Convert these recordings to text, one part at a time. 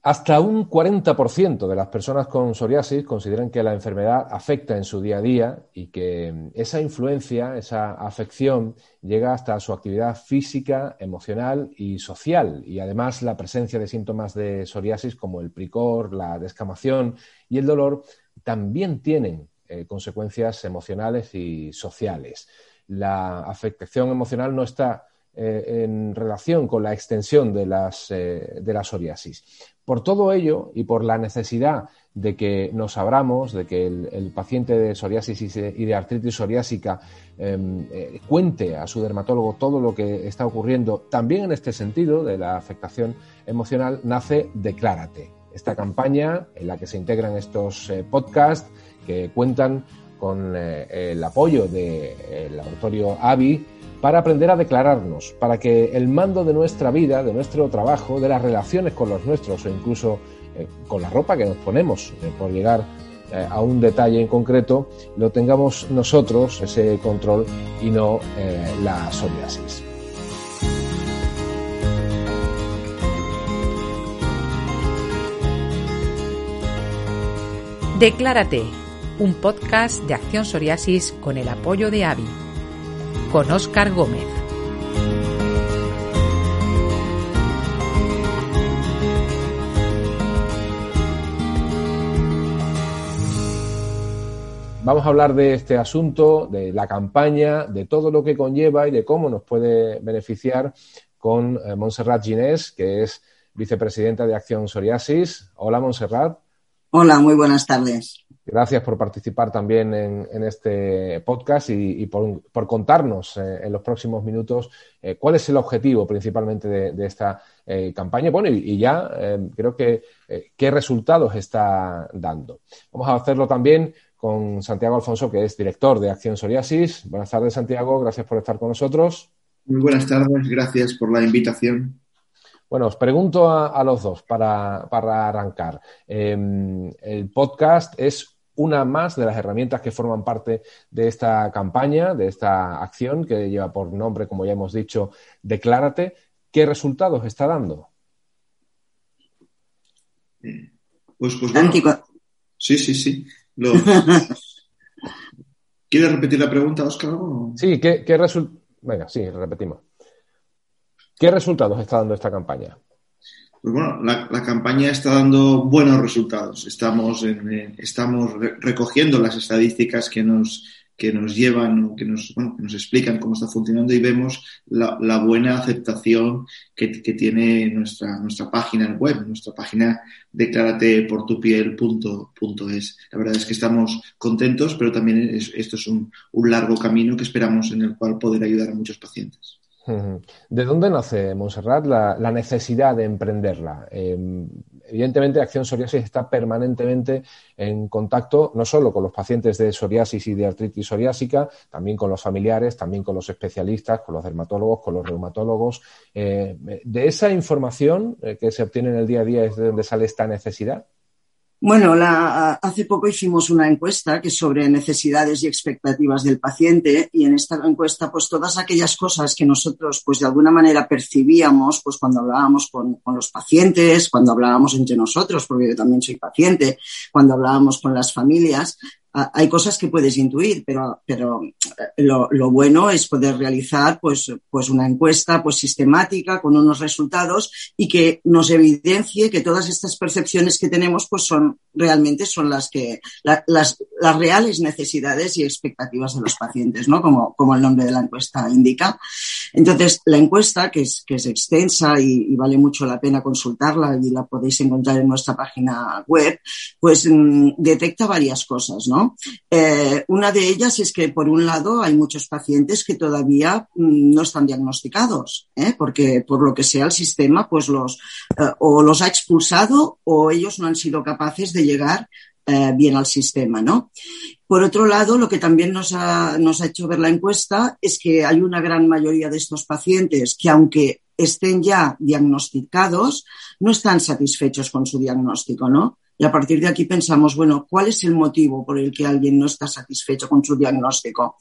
Hasta un 40% de las personas con psoriasis consideran que la enfermedad afecta en su día a día y que esa influencia, esa afección, llega hasta su actividad física, emocional y social. Y además la presencia de síntomas de psoriasis como el pricor, la descamación y el dolor también tienen eh, consecuencias emocionales y sociales. La afectación emocional no está eh, en relación con la extensión de, las, eh, la psoriasis. Por todo ello y por la necesidad de que nos abramos, de que el, paciente de psoriasis y de artritis psoriásica em, eh, cuente a su dermatólogo todo lo que está ocurriendo, también en este sentido de la afectación emocional, nace Declárate, esta campaña en la que se integran estos podcasts que cuentan con el apoyo del laboratorio AVI para aprender a declararnos, para que el mando de nuestra vida, de nuestro trabajo, de las relaciones con los nuestros o incluso eh, con la ropa que nos ponemos, eh, por llegar eh, a un detalle en concreto, lo tengamos nosotros, ese control, y no la psoriasis. Declárate, un podcast de Acción Psoriasis con el apoyo de AVI con Óscar Gómez. Vamos a hablar de este asunto, de la campaña, de todo lo que conlleva y de cómo nos puede beneficiar con eh, Montserrat Ginés, que es vicepresidenta de Acción Psoriasis. Hola, Montserrat. Hola, muy buenas tardes. Gracias por participar también en, este podcast y, por, contarnos eh, en los próximos minutos eh, cuál es el objetivo principalmente de, esta eh, campaña. Bueno, y, ya creo que qué resultados está dando. Vamos a hacerlo también con Santiago Alfonso, que es director de Acción Psoriasis. Buenas tardes, Santiago. Gracias por estar con nosotros. Muy buenas tardes. Gracias por la invitación. Bueno, os pregunto a, los dos para, para arrancar. Em, el podcast es una más de las herramientas que forman parte de esta campaña, de esta acción que lleva por nombre, como ya hemos dicho, Declárate. ¿Qué resultados está dando? Pues, pues Sí, sí, sí. ¿Quieres repetir la pregunta, Oscar? Sí, ¿qué, qué Venga, sí, repetimos. ¿Qué resultados está dando esta campaña? Pues bueno, la, campaña está dando buenos resultados. Estamos, eh, estamos recogiendo las estadísticas que nos, que nos llevan, que nos, bueno, que nos explican cómo está funcionando y vemos la, buena aceptación que, tiene nuestra, nuestra página web, nuestra página declarateportupiel.es. La verdad es que estamos contentos, pero también esto es un, un largo camino que esperamos en el cual poder ayudar a muchos pacientes. ¿De dónde nace, Montserrat, la, necesidad de emprenderla? Em, evidentemente, Acción Psoriasis está permanentemente en contacto no solo con los pacientes de psoriasis y de artritis psoriásica, también con los familiares, también con los especialistas, con los dermatólogos, con los reumatólogos. Eh, ¿De esa información eh, que se obtiene en el día a día es de donde sale esta necesidad? Bueno, hace poco hicimos una encuesta que sobre necesidades y expectativas del paciente y en esta encuesta pues todas aquellas cosas que nosotros pues de alguna manera percibíamos pues cuando hablábamos con, los pacientes, cuando hablábamos entre nosotros, porque yo también soy paciente, cuando hablábamos con las familias, hay cosas que puedes intuir, pero, pero eh, lo, lo, bueno es poder realizar pues, pues una encuesta pues sistemática con unos resultados y que nos evidencie que todas estas percepciones que tenemos pues son realmente son las que las, las reales necesidades y expectativas de los pacientes, ¿no? Como, como el nombre de la encuesta indica. Entonces, la encuesta, que es, que es extensa y, vale mucho la pena consultarla y la podéis encontrar en nuestra página web, pues mm, detecta varias cosas, ¿no? Eh, una de ellas es que, por un lado, hay muchos pacientes que todavía mm, no están diagnosticados, ¿eh? porque por lo que sea el sistema, pues los eh, o los ha expulsado o ellos no han sido capaces de llegar bien al sistema, ¿no? Por otro lado, lo que también nos ha, nos ha hecho ver la encuesta es que hay una gran mayoría de estos pacientes que, aunque estén ya diagnosticados, no están satisfechos con su diagnóstico, ¿no? Y a partir de aquí pensamos, bueno, ¿cuál es el motivo por el que alguien no está satisfecho con su diagnóstico?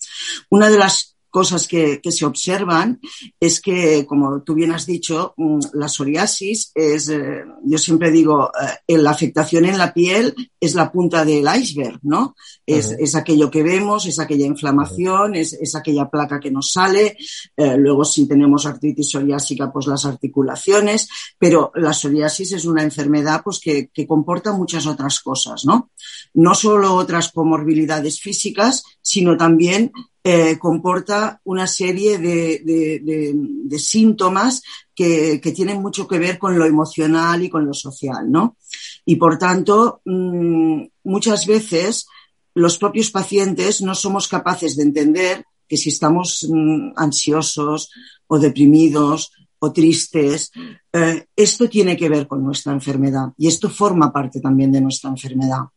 Una de las cosas que, se observan es que, como tú bien has dicho, mm, la psoriasis es, eh, yo siempre digo, eh, la afectación en la piel es la punta del iceberg, ¿no? Es, aquello que vemos, es aquella inflamación, es, aquella placa que nos sale. Eh, luego, si tenemos artritis psoriásica, pues las articulaciones. Pero la psoriasis es una enfermedad pues, que, que comporta muchas otras cosas, ¿no? No solo otras comorbilidades físicas, sino también eh, comporta una serie de, síntomas que, tienen mucho que ver con lo emocional y con lo social, ¿no? Y por tanto, mm, muchas veces los propios pacientes no somos capaces de entender que si estamos mm, ansiosos o deprimidos o tristes, eh, esto tiene que ver con nuestra enfermedad y esto forma parte también de nuestra enfermedad.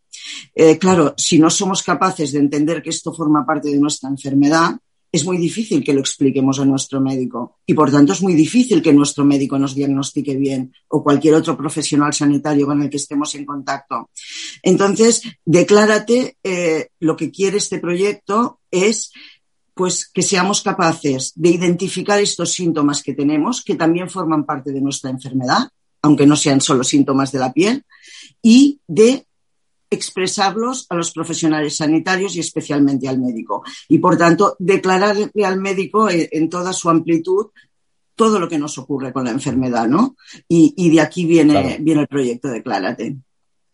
Eh, claro, si no somos capaces de entender que esto forma parte de nuestra enfermedad, es muy difícil que lo expliquemos a nuestro médico y por tanto es muy difícil que nuestro médico nos diagnostique bien o cualquier otro profesional sanitario con el que estemos en contacto. Entonces, declárate, eh, lo que quiere este proyecto es pues que seamos capaces de identificar estos síntomas que tenemos, que también forman parte de nuestra enfermedad, aunque no sean solo síntomas de la piel, y de expresarlos a los profesionales sanitarios y especialmente al médico. Y por tanto, declararle al médico en, toda su amplitud todo lo que nos ocurre con la enfermedad, ¿no? Y, de aquí viene, viene el proyecto Declárate.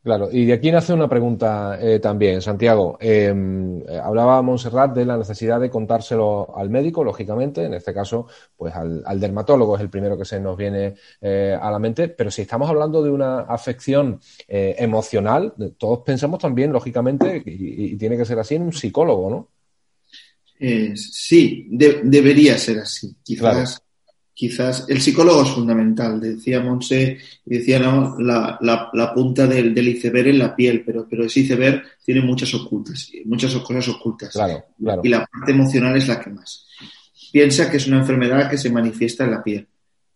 Claro, y de aquí nace una pregunta eh, también, Santiago. Em, eh, hablaba Montserrat de la necesidad de contárselo al médico, lógicamente, en este caso, pues al, dermatólogo es el primero que se nos viene eh, a la mente, pero si estamos hablando de una afección emocional, todos pensamos también, lógicamente, y, tiene que ser así, en un psicólogo, ¿no? sí, debería ser así. Quizás quizás el psicólogo es fundamental. Decía Monse, decía ¿no? la, la, punta del, del, iceberg en la piel, pero, pero ese iceberg tiene muchas ocultas, muchas cosas ocultas. Claro, claro. Y la parte emocional es la que más. Piensa que es una enfermedad que se manifiesta en la piel,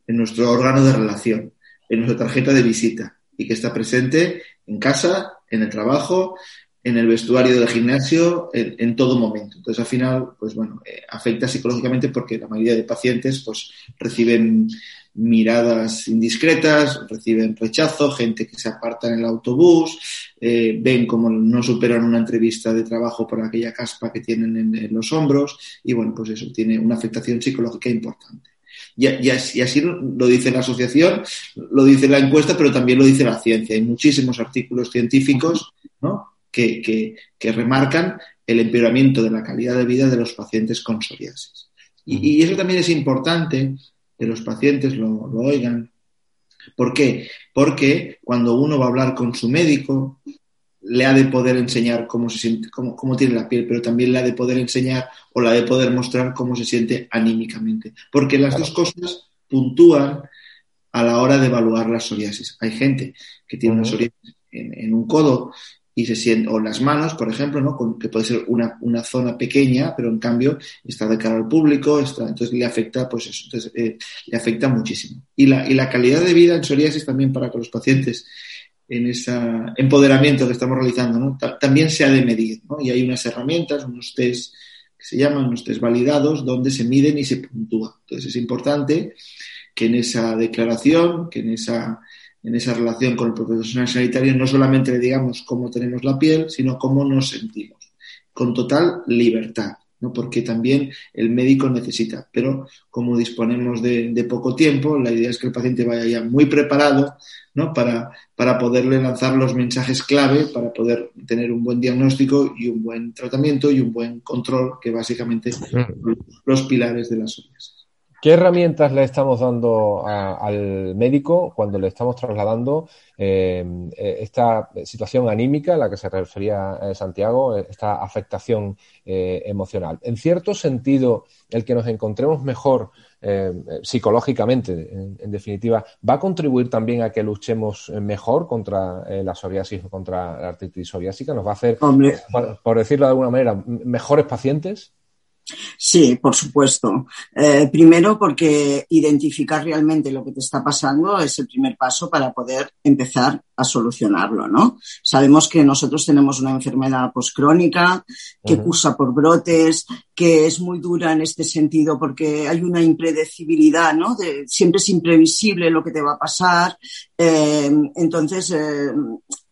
en nuestro órgano de relación, en nuestra tarjeta de visita y que está presente en casa, en el trabajo, en el vestuario del gimnasio en, todo momento. Entonces, al final, pues bueno, eh, afecta psicológicamente porque la mayoría de pacientes pues reciben miradas indiscretas, reciben rechazo, gente que se aparta en el autobús, eh, ven como no superan una entrevista de trabajo por aquella caspa que tienen en, los hombros y bueno, pues eso tiene una afectación psicológica importante. Y, así, lo dice la asociación, lo dice la encuesta, pero también lo dice la ciencia. Hay muchísimos artículos científicos ¿no? Que, remarcan el empeoramiento de la calidad de vida de los pacientes con psoriasis. Y, eso también es importante que los pacientes lo, oigan. ¿Por qué? Porque cuando uno va a hablar con su médico, le ha de poder enseñar cómo se siente, cómo, cómo, tiene la piel, pero también le ha de poder enseñar o le ha de poder mostrar cómo se siente anímicamente. Porque las dos cosas puntúan a la hora de evaluar la psoriasis. Hay gente que tiene una psoriasis en, un codo y se siente, o las manos, por ejemplo, que puede ser una, zona pequeña, pero en cambio está de cara al público, entonces le afecta, pues eso, eh, le afecta muchísimo. Y la, calidad de vida en psoriasis también para que los pacientes en ese empoderamiento que estamos realizando, ¿no? también se ha de medir. Y hay unas herramientas, unos test que se llaman unos test validados, donde se miden y se puntúa. Entonces es importante que en esa declaración, que en esa en esa relación con el profesional sanitario no solamente le digamos cómo tenemos la piel, sino cómo nos sentimos, con total libertad, ¿no? porque también el médico necesita. Pero como disponemos de, poco tiempo, la idea es que el paciente vaya ya muy preparado ¿no? para, para poderle lanzar los mensajes clave, para poder tener un buen diagnóstico y un buen tratamiento y un buen control, que básicamente son los pilares de las psoriasis. ¿Qué herramientas le estamos dando al médico cuando le estamos trasladando eh, esta situación anímica a la que se refería eh, Santiago, esta afectación eh, emocional? En cierto sentido, el que nos encontremos mejor psicológicamente, en, definitiva, ¿va a contribuir también a que luchemos mejor contra la psoriasis o contra la artritis psoriásica? ¿Nos va a hacer, por decirlo de alguna manera, mejores pacientes? Sí, por supuesto. Eh, primero porque identificar realmente lo que te está pasando es el primer paso para poder empezar a solucionarlo, ¿no? Sabemos que nosotros tenemos una enfermedad postcrónica que cursa por brotes, que es muy dura en este sentido porque hay una impredecibilidad, ¿no? siempre es imprevisible lo que te va a pasar. Eh, entonces, eh,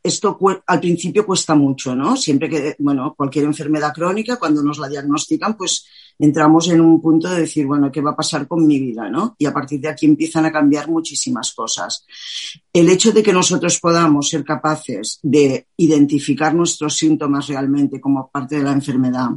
esto al principio cuesta mucho, ¿no? Siempre que, bueno, cualquier enfermedad crónica, cuando nos la diagnostican, pues entramos en un punto de decir, bueno, ¿qué va a pasar con mi vida, ¿no? Y a partir de aquí empiezan a cambiar muchísimas cosas. El hecho de que nosotros podamos ser capaces de identificar nuestros síntomas realmente como parte de la enfermedad,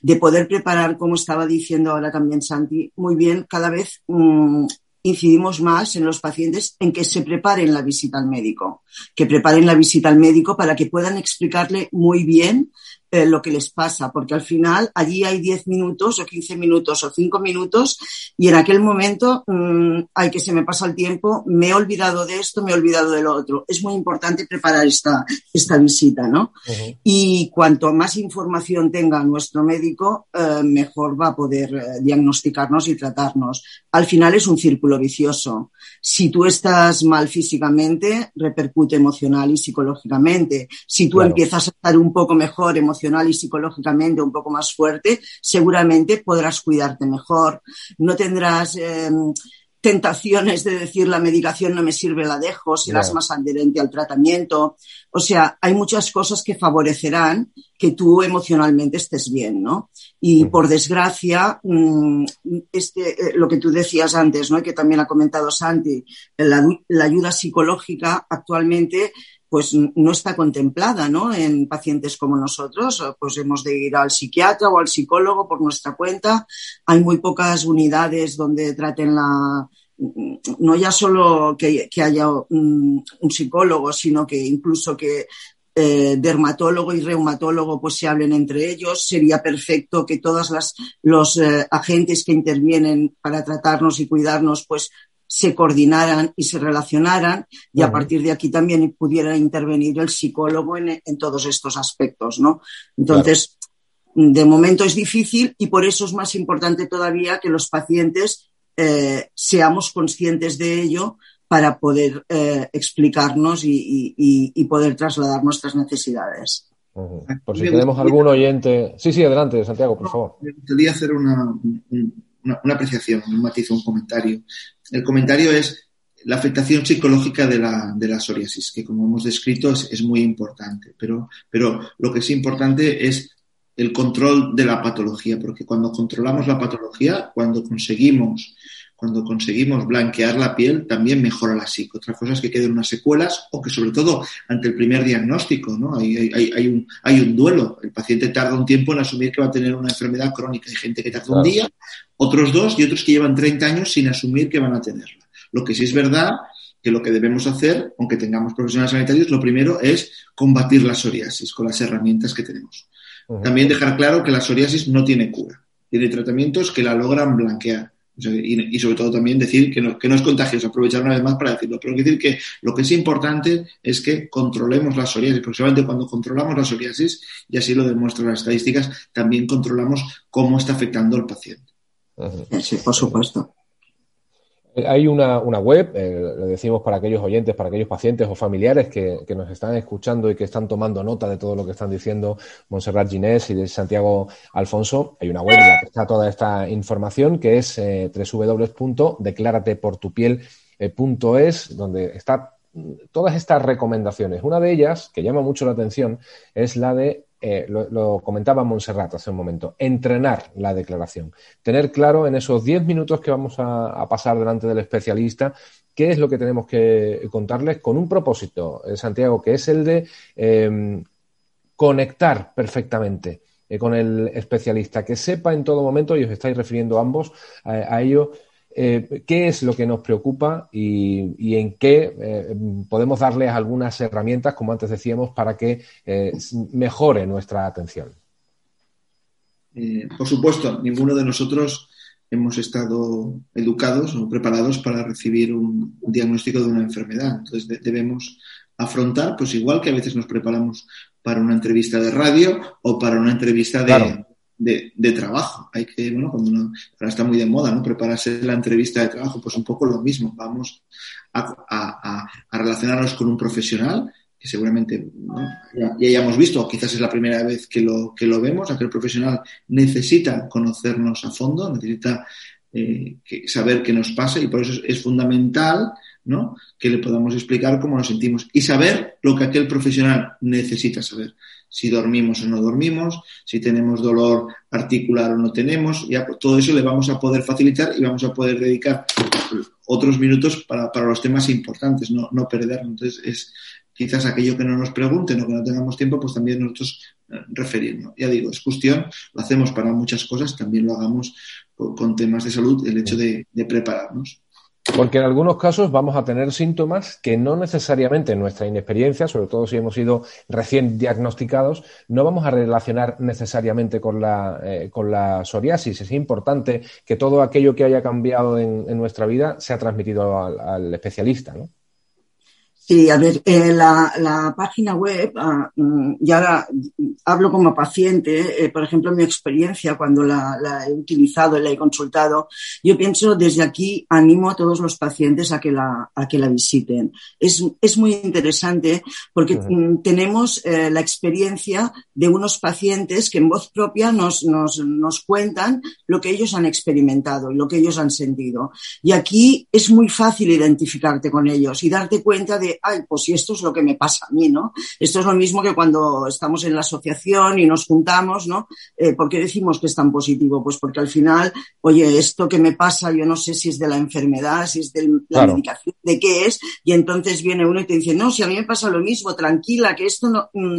de poder preparar, como estaba diciendo ahora también Santi, muy bien, cada vez mm, incidimos más en los pacientes en que se preparen la visita al médico, que preparen la visita al médico para que puedan explicarle muy bien eh, lo que les pasa, porque al final allí hay 10 minutos o 15 minutos o 5 minutos y en aquel momento, mmm, ay, que se me pasa el tiempo, me he olvidado de esto, me he olvidado de lo otro. Es muy importante preparar esta, esta visita, ¿no? Y cuanto más información tenga nuestro médico, eh, mejor va a poder eh, diagnosticarnos y tratarnos. Al final es un círculo vicioso. Si tú estás mal físicamente, repercute emocional y psicológicamente. Si tú empiezas a estar un poco mejor emocionalmente, emocional y psicológicamente un poco más fuerte, seguramente podrás cuidarte mejor. No tendrás eh, tentaciones de decir la medicación no me sirve, la dejo, serás más adherente al tratamiento. O sea, hay muchas cosas que favorecerán que tú emocionalmente estés bien, ¿no? Y por desgracia, mm, este, eh, lo que tú decías antes, ¿no? Y que también ha comentado Santi, la ayuda psicológica actualmente pues no está contemplada ¿no? en pacientes como nosotros. Pues hemos de ir al psiquiatra o al psicólogo por nuestra cuenta. Hay muy pocas unidades donde traten la, no ya solo que, haya un, psicólogo, sino que incluso que eh, dermatólogo y reumatólogo pues se hablen entre ellos. Sería perfecto que todos los eh, agentes que intervienen para tratarnos y cuidarnos pues se coordinaran y se relacionaran y a partir de aquí también pudiera intervenir el psicólogo en, todos estos aspectos, ¿no? Entonces, de momento es difícil y por eso es más importante todavía que los pacientes eh, seamos conscientes de ello para poder eh, explicarnos y, poder trasladar nuestras necesidades. Por si tenemos algún oyente. Sí, sí, adelante, Santiago, por favor. Me gustaría hacer una, una, apreciación, un matiz, un comentario. El comentario es la afectación psicológica de la, de la psoriasis, que como hemos descrito es, muy importante, pero, pero lo que es importante es el control de la patología, porque cuando controlamos la patología, cuando conseguimos cuando conseguimos blanquear la piel, también mejora la psico. Otra cosa es que queden unas secuelas o que, sobre todo, ante el primer diagnóstico, ¿no? Hay, hay, hay, un, hay un duelo. El paciente tarda un tiempo en asumir que va a tener una enfermedad crónica. Hay gente que tarda un día, otros dos y otros que llevan 30 años sin asumir que van a tenerla. Lo que sí es verdad que lo que debemos hacer, aunque tengamos profesionales sanitarios, lo primero es combatir la psoriasis con las herramientas que tenemos. También dejar claro que la psoriasis no tiene cura. Tiene tratamientos que la logran blanquear y, sobre todo también decir que no, que no es contagioso, aprovechar una vez más para decirlo, pero decir que lo que es importante es que controlemos la psoriasis, porque cuando controlamos la psoriasis, y así lo demuestran las estadísticas, también controlamos cómo está afectando al paciente. Sí, por supuesto. Hay una, web, eh, lo decimos para aquellos oyentes, para aquellos pacientes o familiares que, nos están escuchando y que están tomando nota de todo lo que están diciendo Montserrat Ginés y de Santiago Alfonso. Hay una web en la que está toda esta información que es eh, www.declarateportupiel.es, donde está todas estas recomendaciones. Una de ellas, que llama mucho la atención, es la de eh, lo, comentaba Montserrat hace un momento, entrenar la declaración. Tener claro en esos 10 minutos que vamos a, pasar delante del especialista qué es lo que tenemos que contarles con un propósito, eh, Santiago, que es el de em, conectar perfectamente eh, con el especialista, que sepa en todo momento, y os estáis refiriendo ambos a ello, eh, qué es lo que nos preocupa y, en qué eh, podemos darles algunas herramientas, como antes decíamos, para que eh, mejore nuestra atención. por supuesto, ninguno de nosotros hemos estado educados o preparados para recibir un, diagnóstico de una enfermedad. Entonces debemos afrontar, pues igual que a veces nos preparamos para una entrevista de radio o para una entrevista de, de, trabajo. Hay que, bueno, cuando uno, ahora está muy de moda, ¿no? Prepararse la entrevista de trabajo, pues un poco lo mismo. Vamos a, relacionarnos con un profesional que seguramente ya, hayamos visto, o quizás es la primera vez que lo, que lo vemos, aquel profesional necesita conocernos a fondo, necesita eh, saber qué nos pasa y por eso es fundamental ¿no? Que le podamos explicar cómo nos sentimos y saber lo que aquel profesional necesita saber. Si dormimos o no dormimos, si tenemos dolor articular o no tenemos, ya todo eso le vamos a poder facilitar y vamos a poder dedicar otros minutos para, los temas importantes, no, no perder. Entonces, es quizás aquello que no nos pregunten o que no tengamos tiempo, pues también nosotros eh, referiendo. Ya digo, es cuestión, lo hacemos para muchas cosas, también lo hagamos con, temas de salud, el hecho de prepararnos. Porque en algunos casos vamos a tener síntomas que no necesariamente en nuestra inexperiencia, sobre todo si hemos sido recién diagnosticados, no vamos a relacionar necesariamente con la, eh, con la psoriasis. Es importante que todo aquello que haya cambiado en, nuestra vida sea transmitido al, al especialista. ¿no? Sí, a ver, eh, la, página web, ah, mm, ya hablo como paciente, eh, por ejemplo, mi experiencia cuando la, he utilizado y la he consultado, yo pienso desde aquí animo a todos los pacientes a que la, a que la visiten. Es, es muy interesante porque mm, tenemos eh, la experiencia de unos pacientes que en voz propia nos, nos, nos cuentan lo que ellos han experimentado y lo que ellos han sentido. Y aquí es muy fácil identificarte con ellos y darte cuenta de ay, pues si esto es lo que me pasa a mí, ¿no? Esto es lo mismo que cuando estamos en la asociación y nos juntamos, ¿no? Eh, ¿Por qué decimos que es tan positivo? Pues porque al final, oye, esto que me pasa, yo no sé si es de la enfermedad, si es de la medicación, de qué es, y entonces viene uno y te dice, no, si a mí me pasa lo mismo, tranquila, que esto no... Mm".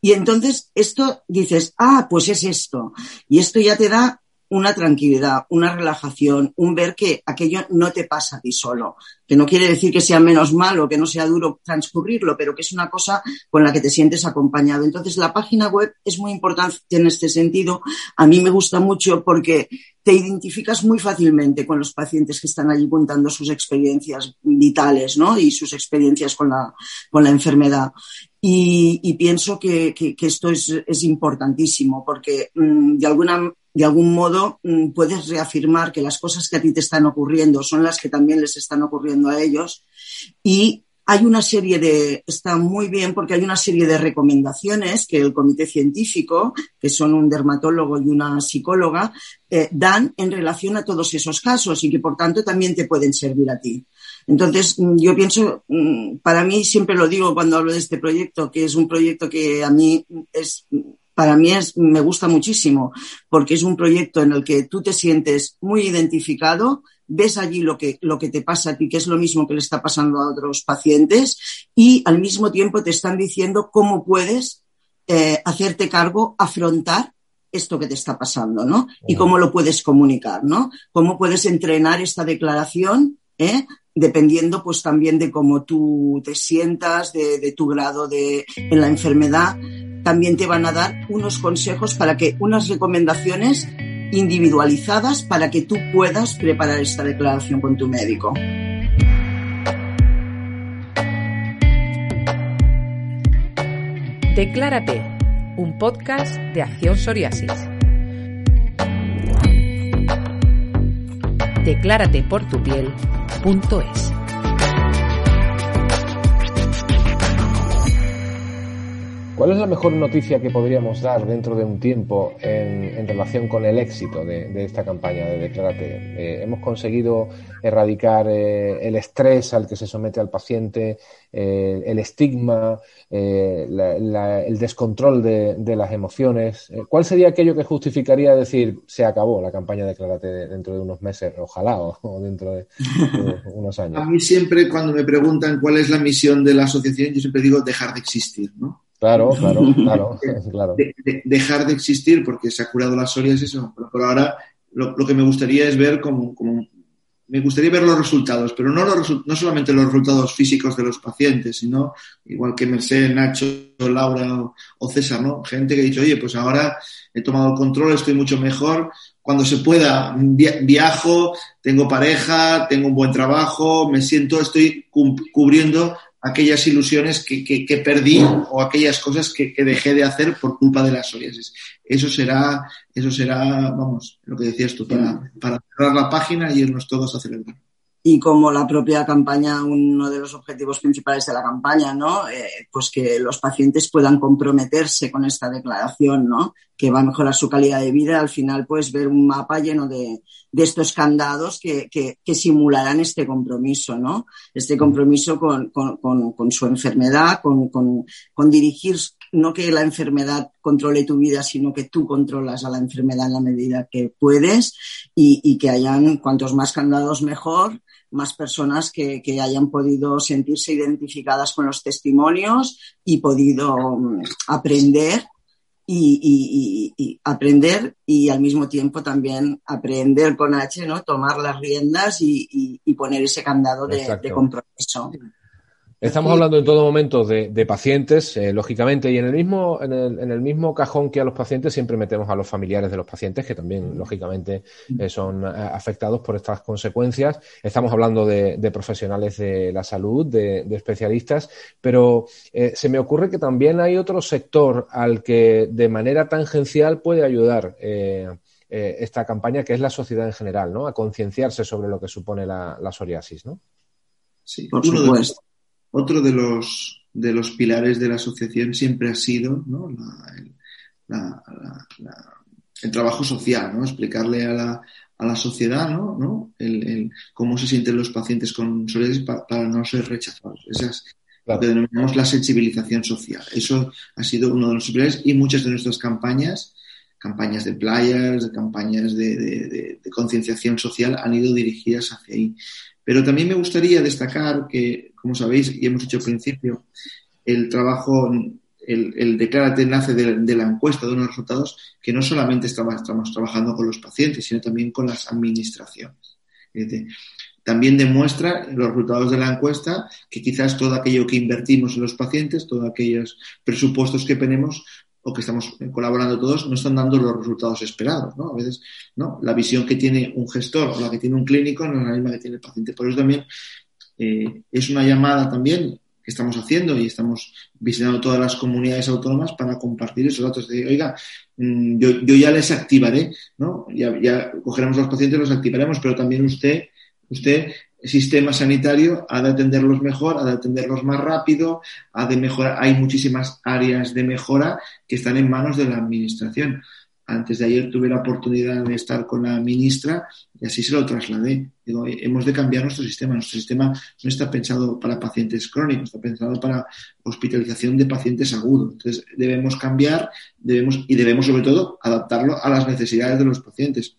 y entonces esto dices, ah, pues es esto. Y esto ya te da una tranquilidad, una relajación, un ver que aquello no te pasa a ti solo, que no quiere decir que sea menos malo, que no sea duro transcurrirlo, pero que es una cosa con la que te sientes acompañado. Entonces, la página web es muy importante en este sentido. A mí me gusta mucho porque te identificas muy fácilmente con los pacientes que están allí contando sus experiencias vitales, ¿no? Y sus experiencias con la, con la enfermedad. Y, pienso que, esto es, es, importantísimo porque mm, de alguna de algún modo mm, puedes reafirmar que las cosas que a ti te están ocurriendo son las que también les están ocurriendo a ellos. Y hay una serie de, está muy bien porque hay una serie de recomendaciones que el comité científico, que son un dermatólogo y una psicóloga, eh, dan en relación a todos esos casos y que por tanto también te pueden servir a ti. Entonces, mm, yo pienso, mm, para mí siempre lo digo cuando hablo de este proyecto, que es un proyecto que a mí es para mí es, me gusta muchísimo porque es un proyecto en el que tú te sientes muy identificado, ves allí lo que, lo que te pasa a ti, que es lo mismo que le está pasando a otros pacientes y al mismo tiempo te están diciendo cómo puedes eh, hacerte cargo, afrontar esto que te está pasando, ¿no? Y cómo lo puedes comunicar, ¿no? Cómo puedes entrenar esta declaración, ¿eh? dependiendo pues también de cómo tú te sientas, de, de tu grado de, en la enfermedad también te van a dar unos consejos para que, unas recomendaciones individualizadas para que tú puedas preparar esta declaración con tu médico. Declárate, un podcast de Acción Psoriasis. Declárate por tu. ¿Cuál es la mejor noticia que podríamos dar dentro de un tiempo en, relación con el éxito de, esta campaña de Declárate? Eh, hemos conseguido erradicar eh, el estrés al que se somete al paciente, eh, el estigma, el descontrol de, las emociones. ¿Cuál sería aquello que justificaría decir se acabó la campaña de Declárate dentro de unos meses, ojalá, o, dentro de, unos años? A mí siempre cuando me preguntan cuál es la misión de la asociación, yo siempre digo dejar de existir, ¿no? Claro, claro, claro. claro. dejar de existir porque se ha curado la psoriasis, eso. Pero, ahora lo, que me gustaría es ver como, me gustaría ver los resultados, pero no, los, no solamente los resultados físicos de los pacientes, sino igual que Mercedes, Nacho, Laura o, César, ¿no? Gente que ha dicho, oye, pues ahora he tomado el control, estoy mucho mejor, cuando se pueda viajo, tengo pareja, tengo un buen trabajo, me siento, estoy cubriendo aquellas ilusiones que, que, perdí o aquellas cosas que, que, dejé de hacer por culpa de las psoriasis. Eso será, eso será, vamos, lo que decías tú, para, para cerrar la página y irnos todos a celebrar y como la propia campaña, uno de los objetivos principales de la campaña, ¿no? Eh, pues que los pacientes puedan comprometerse con esta declaración, ¿no? Que va a mejorar su calidad de vida. Al final, pues ver un mapa lleno de, de estos candados que, que, que, simularán este compromiso, ¿no? Este compromiso con, con, con, con su enfermedad, con, con dirigir no que la enfermedad controle tu vida, sino que tú controlas a la enfermedad en la medida que puedes y, y que hayan cuantos más candados mejor más personas que, que, hayan podido sentirse identificadas con los testimonios y podido um, aprender y, y, y, aprender y al mismo tiempo también aprender con H, ¿no? Tomar las riendas y, poner ese candado de, de compromiso. Estamos hablando en todo momento de, de pacientes, eh, lógicamente, y en el, mismo, en, el, en el mismo cajón que a los pacientes siempre metemos a los familiares de los pacientes, que también, lógicamente, eh, son eh, afectados por estas consecuencias. Estamos hablando de, de profesionales de la salud, de, de especialistas, pero eh, se me ocurre que también hay otro sector al que de manera tangencial puede ayudar. Eh, esta campaña, que es la sociedad en general, ¿no? A concienciarse sobre lo que supone la, la psoriasis, ¿no? Sí, por supuesto. Otro de los, de los pilares de la asociación siempre ha sido ¿no? la, la, el trabajo social, ¿no? explicarle a la, a la sociedad ¿no? ¿no? El, el, cómo se sienten los pacientes con psoriasis para, para no ser rechazados. Esa es claro. lo que denominamos la sensibilización social. Eso ha sido uno de los pilares y muchas de nuestras campañas, campañas de playas, campañas de, de, de, de concienciación social han ido dirigidas hacia ahí. Pero también me gustaría destacar que, como sabéis y hemos dicho al principio, el trabajo, el, el declárate enlace de, la encuesta de unos resultados, que no solamente estamos, trabajando con los pacientes, sino también con las administraciones. También demuestra los resultados de la encuesta que quizás todo aquello que invertimos en los pacientes, todos aquellos presupuestos que tenemos, o que estamos colaborando todos no están dando los resultados esperados, ¿no? A veces, ¿no? La visión que tiene un gestor o la que tiene un clínico no es la misma que tiene el paciente. Por eso también eh, es una llamada también que estamos haciendo y estamos visitando todas las comunidades autónomas para compartir esos datos. De, oiga, mm, yo, yo ya les activaré, ¿no? Ya, ya cogeremos los pacientes, los activaremos, pero también usted, usted sistema sanitario ha de atenderlos mejor, ha de atenderlos más rápido, ha de mejorar. Hay muchísimas áreas de mejora que están en manos de la administración. Antes de ayer tuve la oportunidad de estar con la ministra y así se lo trasladé. Digo, hemos de cambiar nuestro sistema. Nuestro sistema no está pensado para pacientes crónicos, está pensado para hospitalización de pacientes agudos. Entonces, debemos cambiar debemos, y debemos, sobre todo, adaptarlo a las necesidades de los pacientes.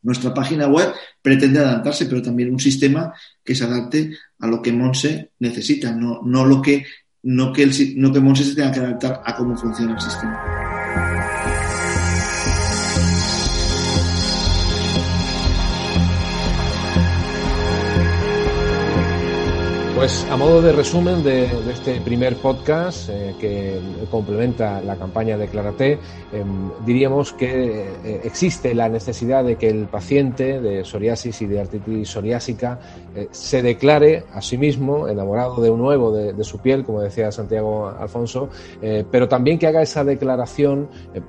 Nuestra página web pretende adaptarse, pero también un sistema que se adapte a lo que Monse necesita, no, no lo que, no que, no que Monse se tenga que adaptar a cómo funciona el sistema. Pues a modo de resumen de, este primer podcast eh, que complementa la campaña de Clarate, eh, diríamos que eh, existe la necesidad de que el paciente de psoriasis y de artritis psoriásica eh, se declare a sí mismo enamorado de un nuevo, de, de su piel, como decía Santiago Alfonso, pero también que haga esa declaración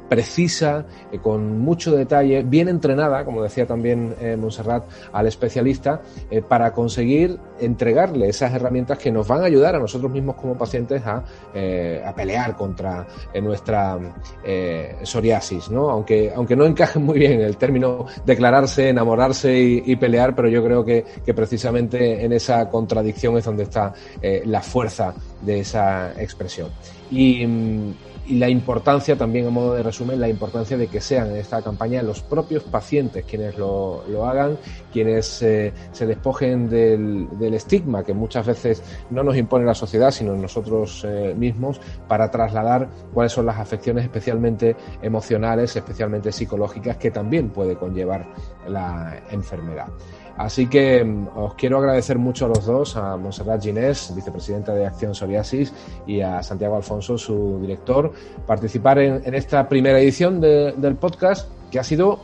precisa, con mucho detalle, bien entrenada, como decía también Montserrat, al especialista, para conseguir entregarle esas herramientas que nos van a ayudar a nosotros mismos como pacientes a, eh, pelear contra eh, nuestra eh, psoriasis, ¿no? Aunque, aunque no encaje muy bien el término declararse, enamorarse y, pelear, pero yo creo que, que, precisamente en esa contradicción es donde está la fuerza de esa expresión. Y, y la importancia también, a modo de resumen, la importancia de que sean en esta campaña los propios pacientes quienes lo, lo hagan, quienes eh, se despojen del, del, estigma que muchas veces no nos impone la sociedad, sino nosotros eh, mismos, para trasladar cuáles son las afecciones especialmente emocionales, especialmente psicológicas, que también puede conllevar la enfermedad. Así que mm, os quiero agradecer mucho a los dos, a Monserrat Ginés, vicepresidenta de Acción Psoriasis, y a Santiago Alfonso, su director, participar en, en esta primera edición de, del podcast, que ha sido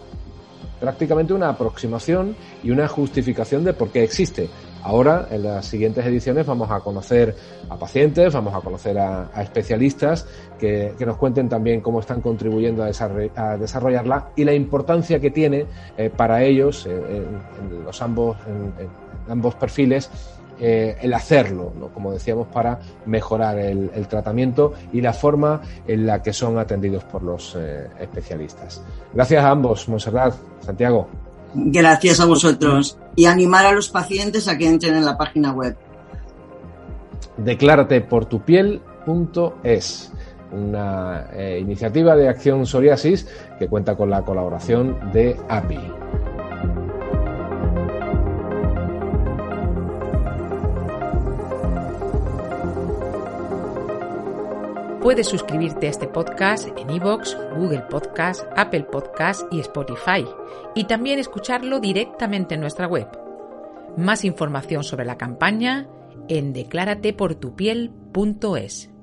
prácticamente una aproximación y una justificación de por qué existe Ahora, en las siguientes ediciones, vamos a conocer a pacientes, vamos a conocer a, especialistas que, nos cuenten también cómo están contribuyendo a, desarrollarla y la importancia que tiene eh, para ellos, en, los ambos, en, ambos perfiles, eh, el hacerlo, como decíamos, para mejorar el, tratamiento y la forma en la que son atendidos por los eh, especialistas. Gracias a ambos, Monserrat, Santiago. Gracias a vosotros y animar a los pacientes a que entren en la página web. Declárate por tu piel.es, una eh, iniciativa de acción psoriasis que cuenta con la colaboración de API. Puedes suscribirte a este podcast en iVoox, Google Podcast, Apple Podcast y Spotify, y también escucharlo directamente en nuestra web. Más información sobre la campaña en declarateportupiel.es.